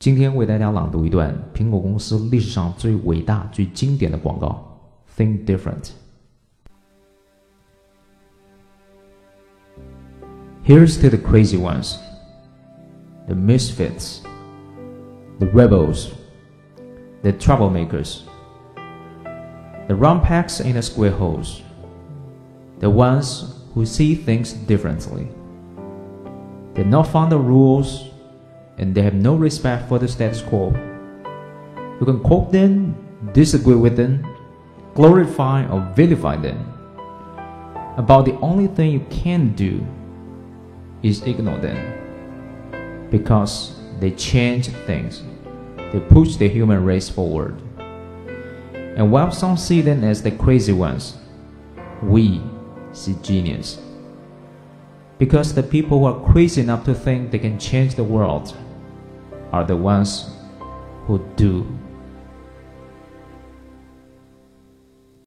今天为大家朗读一段苹果公司历史上最伟大、最经典的广告。Think different. Here's to the crazy ones, the misfits, the rebels, the troublemakers, the rumpacks in the square holes, the ones who see things differently. They not found the rules and they have no respect for the status quo. You can quote them, disagree with them, glorify or vilify them. About the only thing you can do is ignore them. Because they change things, they push the human race forward. And while some see them as the crazy ones, we see genius. Because the people who are crazy enough to think they can change the world are the ones who do